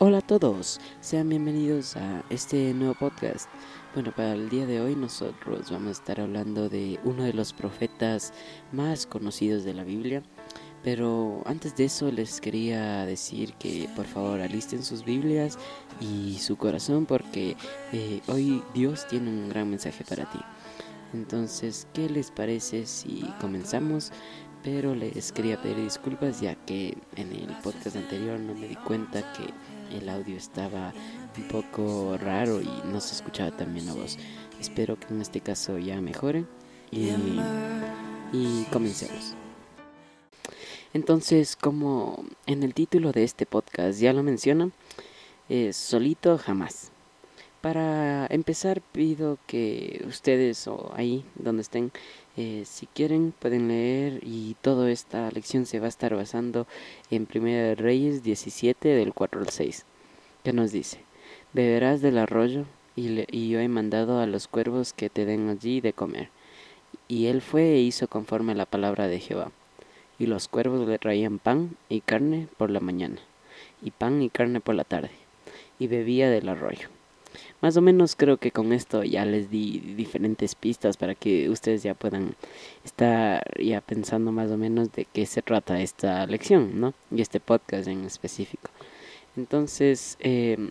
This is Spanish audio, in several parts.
Hola a todos, sean bienvenidos a este nuevo podcast. Bueno, para el día de hoy nosotros vamos a estar hablando de uno de los profetas más conocidos de la Biblia. Pero antes de eso les quería decir que por favor alisten sus Biblias y su corazón porque eh, hoy Dios tiene un gran mensaje para ti. Entonces, ¿qué les parece si comenzamos? Pero les quería pedir disculpas ya que en el podcast anterior no me di cuenta que el audio estaba un poco raro y no se escuchaba tan bien la voz. Espero que en este caso ya mejore y, y comencemos. Entonces, como en el título de este podcast ya lo menciona, es solito jamás. Para empezar pido que ustedes o ahí donde estén, eh, si quieren pueden leer y toda esta lección se va a estar basando en Primera de Reyes 17 del 4 al 6, que nos dice, beberás del arroyo y, y yo he mandado a los cuervos que te den allí de comer. Y él fue e hizo conforme a la palabra de Jehová y los cuervos le traían pan y carne por la mañana, y pan y carne por la tarde, y bebía del arroyo. Más o menos creo que con esto ya les di diferentes pistas para que ustedes ya puedan estar ya pensando más o menos de qué se trata esta lección, ¿no? Y este podcast en específico. Entonces, em,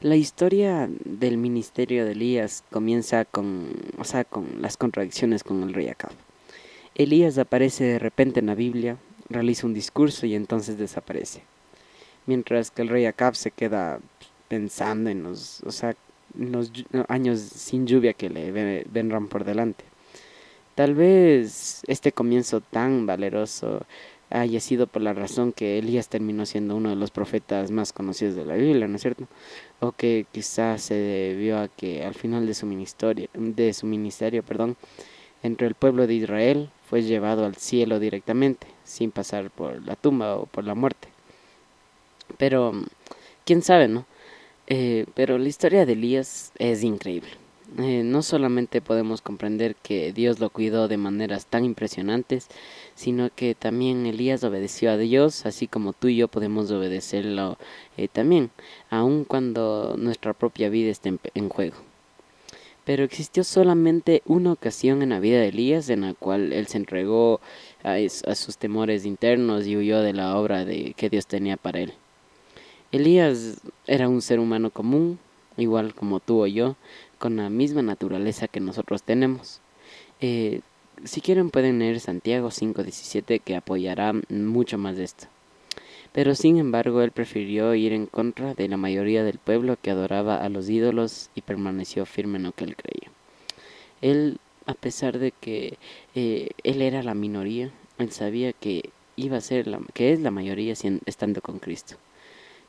la historia del ministerio de Elías comienza con, o sea, con las contradicciones con el rey Acab. Elías aparece de repente en la Biblia, realiza un discurso y entonces desaparece. Mientras que el rey Acab se queda pensando en los, o sea, los años sin lluvia que le vendrán por delante. Tal vez este comienzo tan valeroso haya sido por la razón que Elías terminó siendo uno de los profetas más conocidos de la Biblia, ¿no es cierto? O que quizás se debió a que al final de su ministerio, de su ministerio, perdón, entre el pueblo de Israel fue llevado al cielo directamente, sin pasar por la tumba o por la muerte. Pero, quién sabe, ¿no? Eh, pero la historia de Elías es increíble. Eh, no solamente podemos comprender que Dios lo cuidó de maneras tan impresionantes, sino que también Elías obedeció a Dios, así como tú y yo podemos obedecerlo eh, también, aun cuando nuestra propia vida esté en juego. Pero existió solamente una ocasión en la vida de Elías en la cual él se entregó a, sus temores internos y huyó de la obra de, que Dios tenía para él. Elías era un ser humano común, igual como tú o yo, con la misma naturaleza que nosotros tenemos. Eh, si quieren pueden leer Santiago 5.17 que apoyará mucho más de esto. Pero sin embargo él prefirió ir en contra de la mayoría del pueblo que adoraba a los ídolos y permaneció firme en lo que él creía. Él, a pesar de que eh, él era la minoría, él sabía que iba a ser la, que es la mayoría estando con Cristo.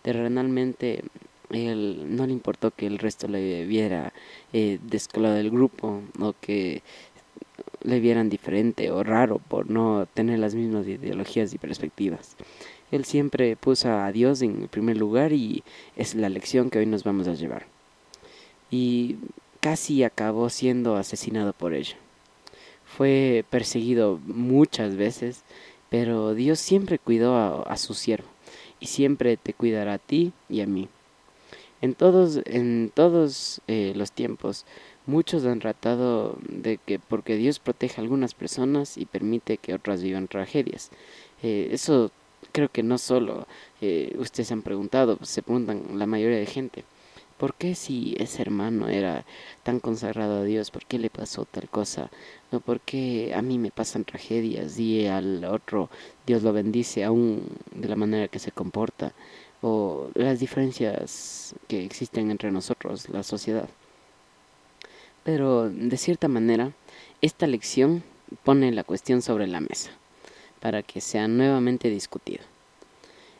Terrenalmente él no le importó que el resto le viera eh, descolado del grupo o que le vieran diferente o raro por no tener las mismas ideologías y perspectivas. Él siempre puso a Dios en primer lugar y es la lección que hoy nos vamos a llevar. Y casi acabó siendo asesinado por ello. Fue perseguido muchas veces, pero Dios siempre cuidó a, su siervo y siempre te cuidará a ti y a mí. En todos, en todos eh, los tiempos, muchos han tratado de que porque Dios protege a algunas personas y permite que otras vivan tragedias. Eh, eso creo que no solo eh, ustedes han preguntado, se preguntan la mayoría de gente, ¿por qué si ese hermano era tan consagrado a Dios, por qué le pasó tal cosa? ¿O por qué a mí me pasan tragedias y al otro Dios lo bendice aún de la manera que se comporta? O las diferencias que existen entre nosotros, la sociedad. Pero de cierta manera, esta lección pone la cuestión sobre la mesa para que sea nuevamente discutido.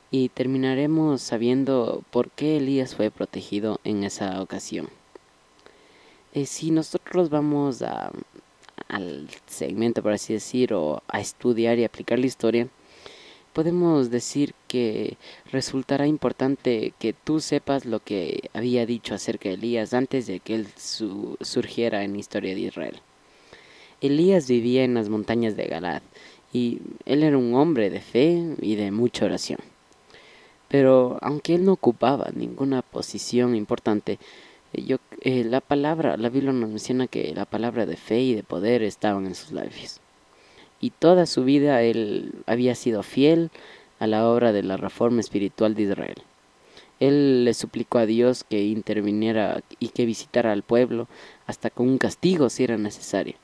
Y terminaremos sabiendo por qué Elías fue protegido en esa ocasión. Eh, si nosotros vamos a, al segmento, por así decir, o a estudiar y aplicar la historia, podemos decir que resultará importante que tú sepas lo que había dicho acerca de Elías antes de que él surgiera en la historia de Israel. Elías vivía en las montañas de Galad y él era un hombre de fe y de mucha oración. Pero aunque él no ocupaba ninguna posición importante, yo, eh, la palabra, la Biblia nos menciona que la palabra de fe y de poder estaban en sus labios. Y toda su vida él había sido fiel a la obra de la reforma espiritual de Israel. Él le suplicó a Dios que interviniera y que visitara al pueblo hasta con un castigo si era necesario.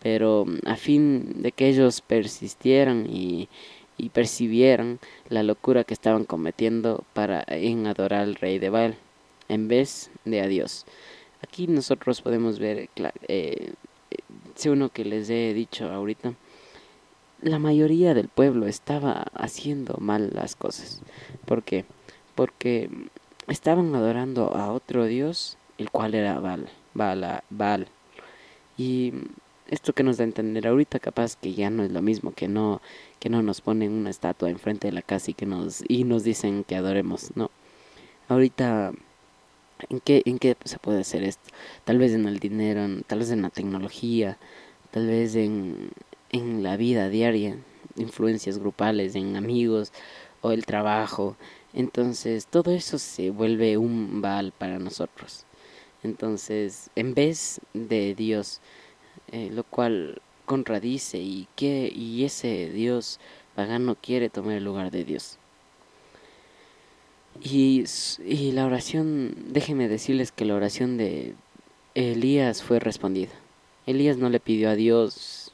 Pero a fin de que ellos persistieran y, y percibieran la locura que estaban cometiendo para en adorar al rey de Baal en vez de a Dios. Aquí nosotros podemos ver, eh, eh uno que les he dicho ahorita, la mayoría del pueblo estaba haciendo mal las cosas. ¿Por qué? Porque estaban adorando a otro Dios, el cual era Baal, Baal, Baal. Y esto que nos da a entender ahorita capaz que ya no es lo mismo, que no, que no nos ponen una estatua enfrente de la casa y que nos, y nos dicen que adoremos, no. Ahorita, ¿en qué, ¿en qué se puede hacer esto? Tal vez en el dinero, tal vez en la tecnología, tal vez en, en la vida diaria, influencias grupales, en amigos o el trabajo. Entonces todo eso se vuelve un val para nosotros. Entonces, en vez de Dios, eh, lo cual contradice y que y ese Dios pagano quiere tomar el lugar de Dios. Y, y la oración, déjenme decirles que la oración de Elías fue respondida. Elías no le pidió a Dios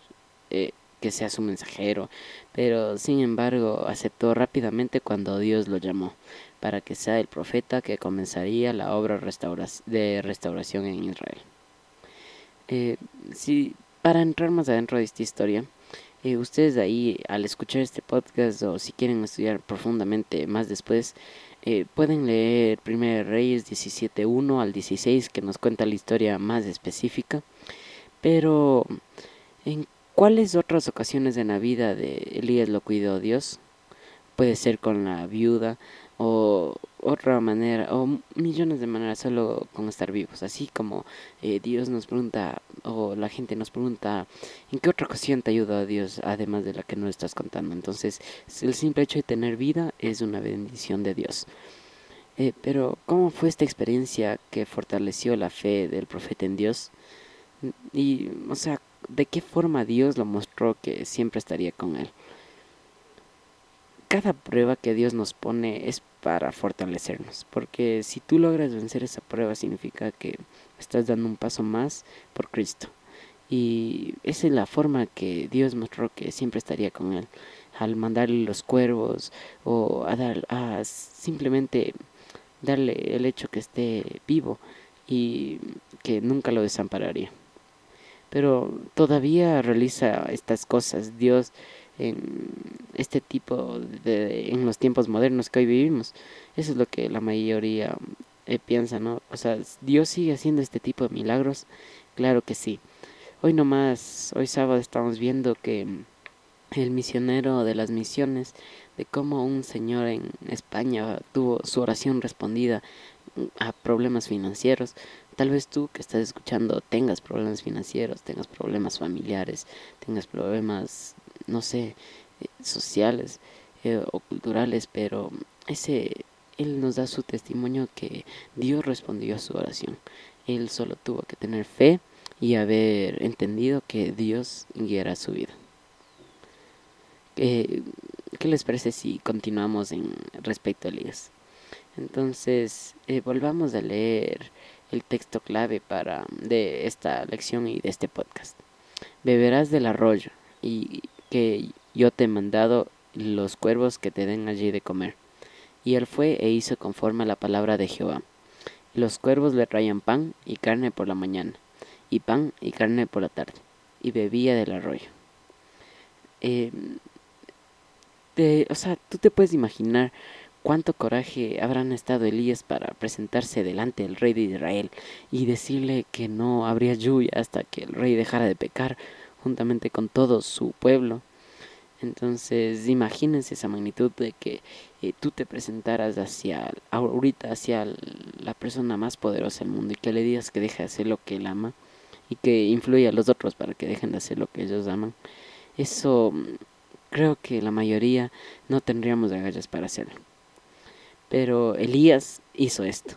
eh, que sea su mensajero, pero sin embargo aceptó rápidamente cuando Dios lo llamó para que sea el profeta que comenzaría la obra de restauración en Israel. Eh, si, para entrar más adentro de esta historia, eh, ustedes de ahí al escuchar este podcast o si quieren estudiar profundamente más después, eh, pueden leer 1 Reyes 17.1 al 16 que nos cuenta la historia más específica. Pero en ¿Cuáles otras ocasiones en la vida de Elías lo cuidó Dios? Puede ser con la viuda o otra manera o millones de maneras solo con estar vivos. Así como eh, Dios nos pregunta o la gente nos pregunta en qué otra ocasión te ayudó a Dios además de la que no estás contando. Entonces el simple hecho de tener vida es una bendición de Dios. Eh, pero ¿cómo fue esta experiencia que fortaleció la fe del profeta en Dios? Y, o sea, de qué forma Dios lo mostró que siempre estaría con él. Cada prueba que Dios nos pone es para fortalecernos, porque si tú logras vencer esa prueba significa que estás dando un paso más por Cristo. Y esa es la forma que Dios mostró que siempre estaría con él, al mandarle los cuervos o a, dar, a simplemente darle el hecho que esté vivo y que nunca lo desampararía pero todavía realiza estas cosas Dios en este tipo de en los tiempos modernos que hoy vivimos. Eso es lo que la mayoría eh, piensa no o sea Dios sigue haciendo este tipo de milagros. Claro que sí. Hoy nomás hoy sábado estamos viendo que el misionero de las misiones de cómo un señor en España tuvo su oración respondida a problemas financieros. Tal vez tú que estás escuchando tengas problemas financieros, tengas problemas familiares, tengas problemas, no sé, eh, sociales eh, o culturales, pero ese él nos da su testimonio que Dios respondió a su oración. Él solo tuvo que tener fe y haber entendido que Dios guiará su vida. ¿Qué, qué les parece si continuamos en respecto a Elías? Entonces, eh, volvamos a leer el texto clave para de esta lección y de este podcast. Beberás del arroyo y que yo te he mandado los cuervos que te den allí de comer. Y él fue e hizo conforme a la palabra de Jehová. Los cuervos le traían pan y carne por la mañana, y pan y carne por la tarde, y bebía del arroyo. Eh, o sea, tú te puedes imaginar cuánto coraje habrán estado Elías para presentarse delante del rey de Israel y decirle que no habría lluvia hasta que el rey dejara de pecar juntamente con todo su pueblo. Entonces, imagínense esa magnitud de que eh, tú te presentaras hacia ahorita hacia la persona más poderosa del mundo y que le digas que deje de hacer lo que él ama y que influya a los otros para que dejen de hacer lo que ellos aman. Eso mm, creo que la mayoría no tendríamos agallas para hacerlo. Pero Elías hizo esto.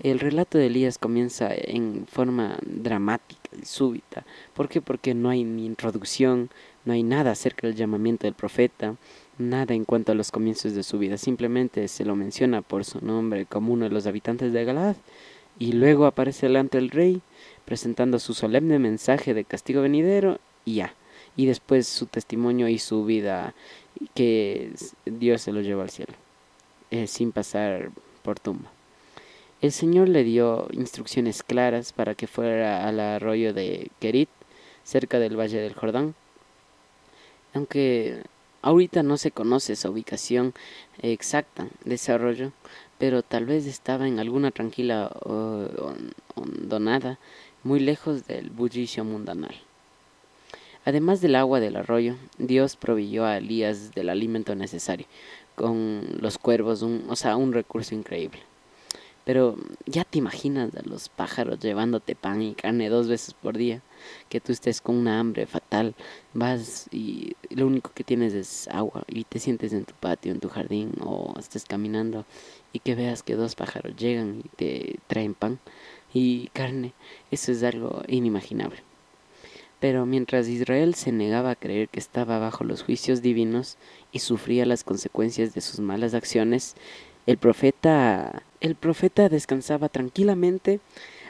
El relato de Elías comienza en forma dramática súbita. ¿Por qué? Porque no hay ni introducción, no hay nada acerca del llamamiento del profeta, nada en cuanto a los comienzos de su vida. Simplemente se lo menciona por su nombre como uno de los habitantes de Galad y luego aparece delante del rey presentando su solemne mensaje de castigo venidero y ya. Y después su testimonio y su vida que Dios se lo llevó al cielo, sin pasar por tumba. El Señor le dio instrucciones claras para que fuera al arroyo de Kerit, cerca del valle del Jordán. Aunque ahorita no se conoce esa ubicación exacta de ese arroyo, pero tal vez estaba en alguna tranquila hondonada muy lejos del bullicio mundanal. Además del agua del arroyo, Dios proveyó a Elías del alimento necesario, con los cuervos, un, o sea, un recurso increíble. Pero ya te imaginas a los pájaros llevándote pan y carne dos veces por día, que tú estés con una hambre fatal, vas y lo único que tienes es agua y te sientes en tu patio, en tu jardín o estés caminando y que veas que dos pájaros llegan y te traen pan y carne, eso es algo inimaginable. Pero mientras Israel se negaba a creer que estaba bajo los juicios divinos y sufría las consecuencias de sus malas acciones, el profeta, el profeta descansaba tranquilamente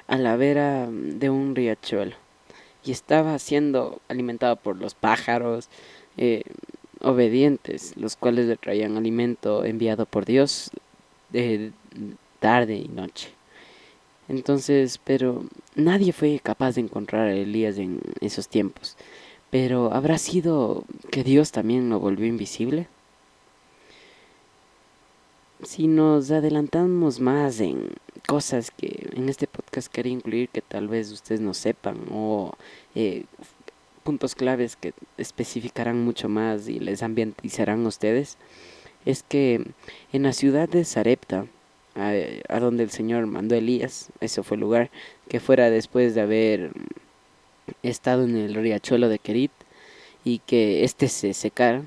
a la vera de un riachuelo y estaba siendo alimentado por los pájaros eh, obedientes, los cuales le traían alimento enviado por Dios de tarde y noche. Entonces, pero nadie fue capaz de encontrar a Elías en esos tiempos. Pero ¿habrá sido que Dios también lo volvió invisible? Si nos adelantamos más en cosas que en este podcast quería incluir que tal vez ustedes no sepan o eh, puntos claves que especificarán mucho más y les ambientizarán a ustedes, es que en la ciudad de Sarepta, a, donde el Señor mandó a Elías, ese fue el lugar, que fuera después de haber estado en el riachuelo de Kerit y que éste se secara,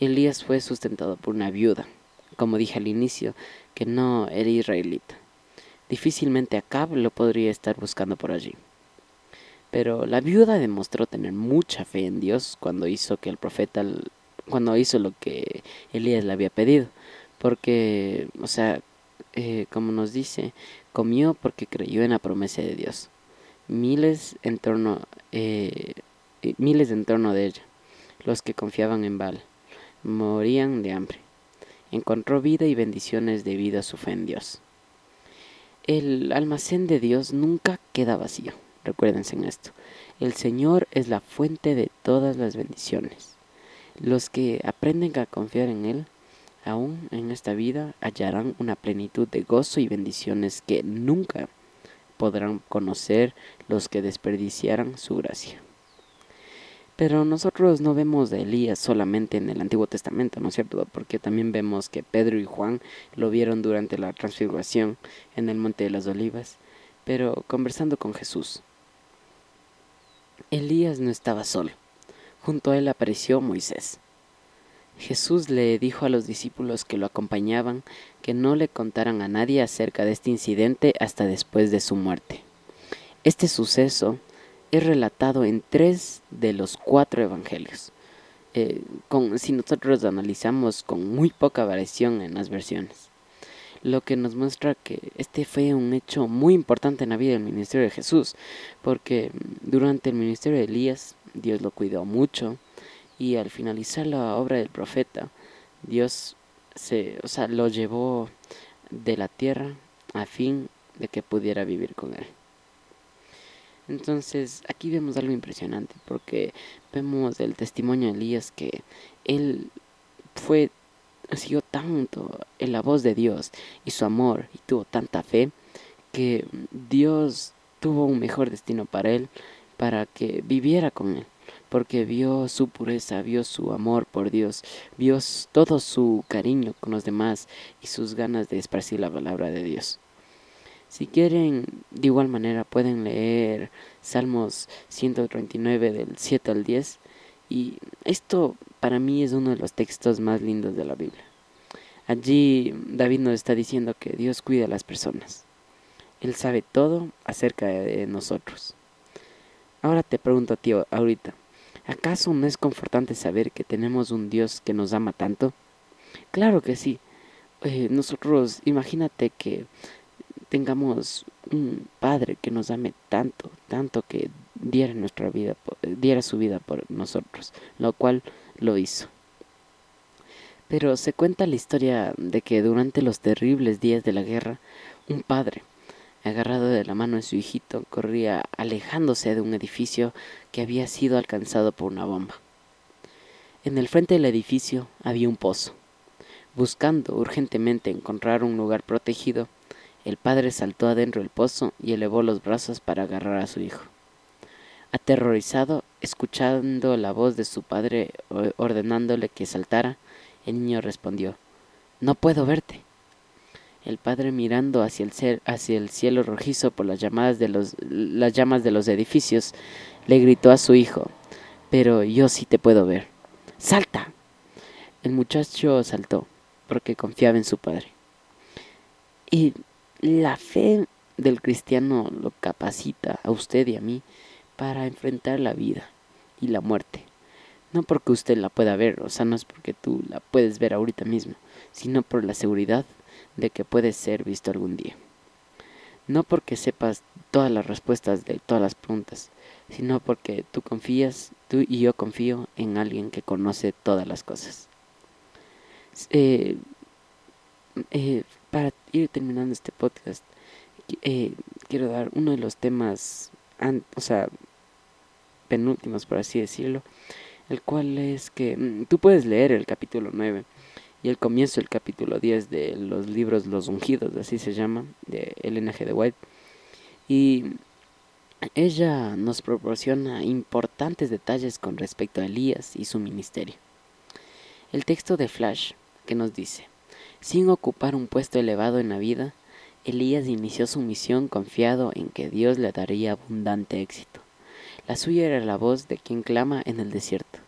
Elías fue sustentado por una viuda, como dije al inicio, que no era israelita. Difícilmente Acab lo podría estar buscando por allí. Pero la viuda demostró tener mucha fe en Dios cuando hizo que el profeta cuando hizo lo que Elías le había pedido, porque, o sea, eh, como nos dice, comió porque creyó en la promesa de Dios. Miles en torno, eh, miles en torno de ella, los que confiaban en Baal, morían de hambre. Encontró vida y bendiciones debido a su fe en Dios. El almacén de Dios nunca queda vacío. Recuérdense en esto. El Señor es la fuente de todas las bendiciones. Los que aprenden a confiar en Él aún en esta vida hallarán una plenitud de gozo y bendiciones que nunca podrán conocer los que desperdiciaran su gracia. Pero nosotros no vemos a Elías solamente en el Antiguo Testamento, ¿no es cierto? Porque también vemos que Pedro y Juan lo vieron durante la transfiguración en el Monte de las Olivas, pero conversando con Jesús. Elías no estaba solo. Junto a él apareció Moisés. Jesús le dijo a los discípulos que lo acompañaban que no le contaran a nadie acerca de este incidente hasta después de su muerte. Este suceso es relatado en tres de los cuatro evangelios, eh, si nosotros analizamos con muy poca variación en las versiones, lo que nos muestra que este fue un hecho muy importante en la vida del ministerio de Jesús, porque durante el ministerio de Elías Dios lo cuidó mucho, y al finalizar la obra del profeta, Dios se, o sea, lo llevó de la tierra a fin de que pudiera vivir con él. Entonces, aquí vemos algo impresionante porque vemos el testimonio de Elías que él fue siguió tanto en la voz de Dios y su amor y tuvo tanta fe que Dios tuvo un mejor destino para él para que viviera con él porque vio su pureza, vio su amor por Dios, vio todo su cariño con los demás y sus ganas de esparcir la palabra de Dios. Si quieren, de igual manera pueden leer Salmos 139 del 7 al 10 y esto para mí es uno de los textos más lindos de la Biblia. Allí David nos está diciendo que Dios cuida a las personas. Él sabe todo acerca de nosotros. Ahora te pregunto a ti ahorita, ¿acaso no es confortante saber que tenemos un Dios que nos ama tanto? Claro que sí. Eh, nosotros, imagínate que tengamos un Padre que nos ame tanto, tanto que diera nuestra vida, diera su vida por nosotros, lo cual lo hizo. Pero se cuenta la historia de que durante los terribles días de la guerra, un padre, agarrado de la mano de su hijito, corría alejándose de un edificio que había sido alcanzado por una bomba. En el frente del edificio había un pozo. Buscando urgentemente encontrar un lugar protegido, el padre saltó adentro del pozo y elevó los brazos para agarrar a su hijo. Aterrorizado, escuchando la voz de su padre ordenándole que saltara, el niño respondió No puedo verte. El padre mirando hacia el, cielo rojizo por las, las llamas de los edificios, le gritó a su hijo Pero yo sí te puedo ver. ¡Salta! El muchacho saltó, porque confiaba en su padre. Y la fe del cristiano lo capacita a usted y a mí para enfrentar la vida y la muerte. No porque usted la pueda ver, o sea, no es porque tú la puedes ver ahorita mismo, sino por la seguridad de que puede ser visto algún día. No porque sepas todas las respuestas de todas las preguntas, sino porque tú confías, tú y yo confío en alguien que conoce todas las cosas. Eh, eh, para ir terminando este podcast, eh, quiero dar uno de los temas, o sea, penúltimos, por así decirlo, el cual es que mm, tú puedes leer el capítulo 9 y el comienzo del capítulo 10 de los libros Los Ungidos, así se llama, de Elena G. de White. Y ella nos proporciona importantes detalles con respecto a Elías y su ministerio. El texto de Flash que nos dice, sin ocupar un puesto elevado en la vida, Elías inició su misión confiado en que Dios le daría abundante éxito. La suya era la voz de quien clama en el desierto,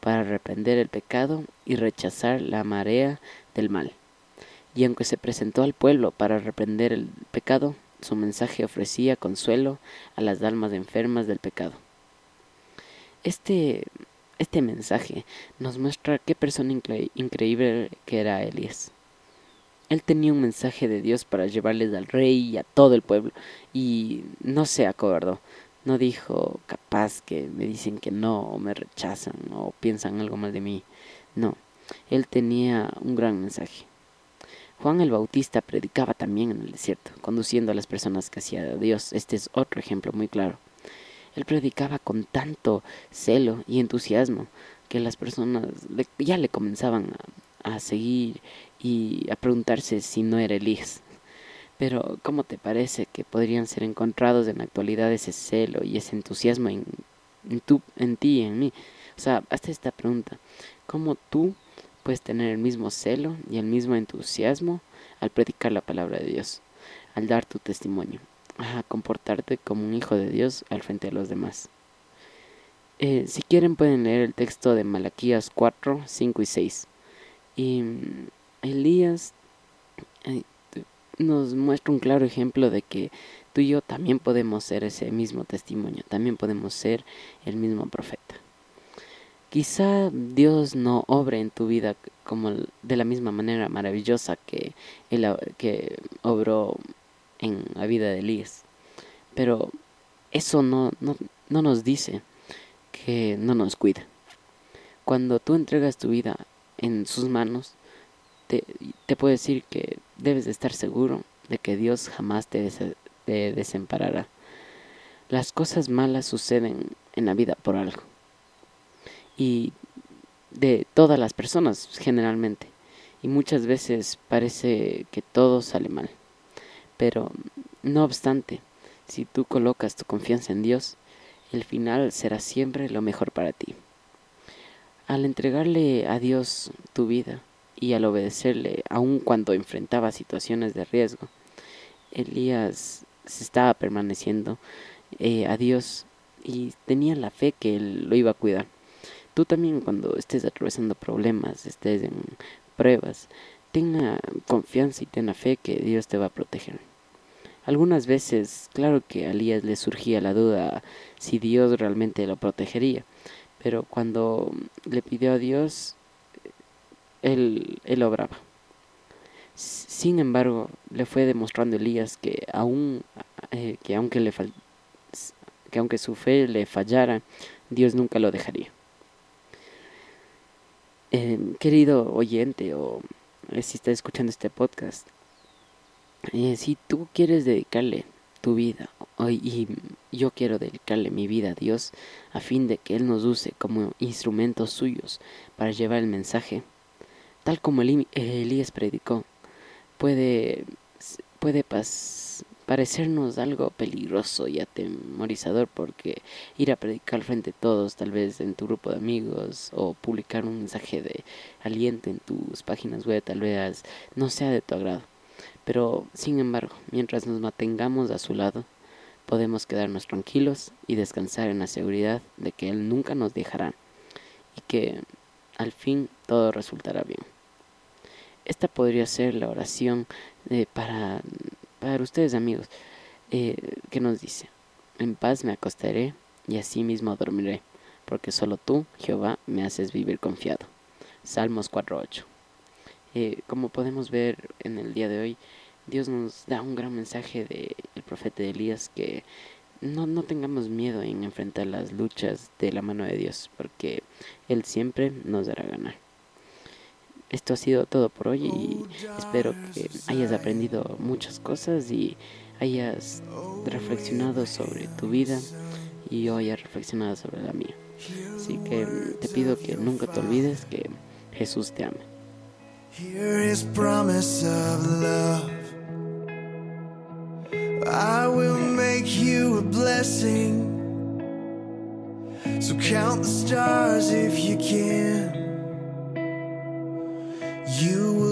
para reprender el pecado y rechazar la marea del mal. Y aunque se presentó al pueblo para reprender el pecado, su mensaje ofrecía consuelo a las almas enfermas del pecado. Este, este mensaje nos muestra qué persona increíble que era Elías. Él tenía un mensaje de Dios para llevarles al rey y a todo el pueblo, y no se acobardó, no dijo, capaz que me dicen que no, o me rechazan, o piensan algo mal de mí. No, él tenía un gran mensaje. Juan el Bautista predicaba también en el desierto, conduciendo a las personas hacia Dios. Este es otro ejemplo muy claro. Él predicaba con tanto celo y entusiasmo que las personas ya le comenzaban a, seguir y a preguntarse si no era Elías. Pero, ¿cómo te parece que podrían ser encontrados en la actualidad ese celo y ese entusiasmo en, en, en ti y en mí? O sea, hazte esta pregunta. ¿Cómo tú puedes tener el mismo celo y el mismo entusiasmo al predicar la palabra de Dios, al dar tu testimonio, a comportarte como un hijo de Dios al frente de los demás? Eh, si quieren pueden leer el texto de Malaquías 4, 5 y 6. Y mm, Elías eh, nos muestra un claro ejemplo de que tú y yo también podemos ser ese mismo testimonio, también podemos ser el mismo profeta. Quizá Dios no obre en tu vida como de la misma manera maravillosa que, él, que obró en la vida de Elías, pero eso no, no, no nos dice que no nos cuida. Cuando tú entregas tu vida en sus manos, te, te puedo decir que debes de estar seguro de que Dios jamás te, desamparará. Las cosas malas suceden en la vida por algo. Y de todas las personas generalmente. Y muchas veces parece que todo sale mal. Pero no obstante, si tú colocas tu confianza en Dios, el final será siempre lo mejor para ti. Al entregarle a Dios tu vida, y al obedecerle, aun cuando enfrentaba situaciones de riesgo, Elías se estaba permaneciendo eh, a Dios y tenía la fe que Él lo iba a cuidar. Tú también cuando estés atravesando problemas, estés en pruebas, tenga confianza y tenga fe que Dios te va a proteger. Algunas veces, claro que a Elías le surgía la duda si Dios realmente lo protegería, pero cuando le pidió a Dios, él, él obraba. Sin embargo, le fue demostrando Elías que aún eh, que aunque aunque su fe le fallara, Dios nunca lo dejaría. Em, querido oyente o eh, si estás escuchando este podcast, eh, si tú quieres dedicarle tu vida y yo quiero dedicarle mi vida a Dios a fin de que Él nos use como instrumentos suyos para llevar el mensaje, tal como Elías predicó, puede, puede parecernos algo peligroso y atemorizador porque ir a predicar frente a todos, tal vez en tu grupo de amigos, o publicar un mensaje de aliento en tus páginas web, tal vez no sea de tu agrado. Pero, sin embargo, mientras nos mantengamos a su lado, podemos quedarnos tranquilos y descansar en la seguridad de que Él nunca nos dejará y que al fin todo resultará bien. Esta podría ser la oración eh, para, para ustedes amigos, eh, que nos dice, en paz me acostaré y así mismo dormiré, porque solo tú, Jehová, me haces vivir confiado. Salmos 4.8. Eh, como podemos ver en el día de hoy, Dios nos da un gran mensaje del el profeta de Elías que no, no tengamos miedo en enfrentar las luchas de la mano de Dios, porque Él siempre nos dará ganar. Esto ha sido todo por hoy y espero que hayas aprendido muchas cosas y hayas reflexionado sobre tu vida y yo haya reflexionado sobre la mía. Así que te pido que nunca te olvides que Jesús te ama. I will make you a blessing. So count the stars if you can. You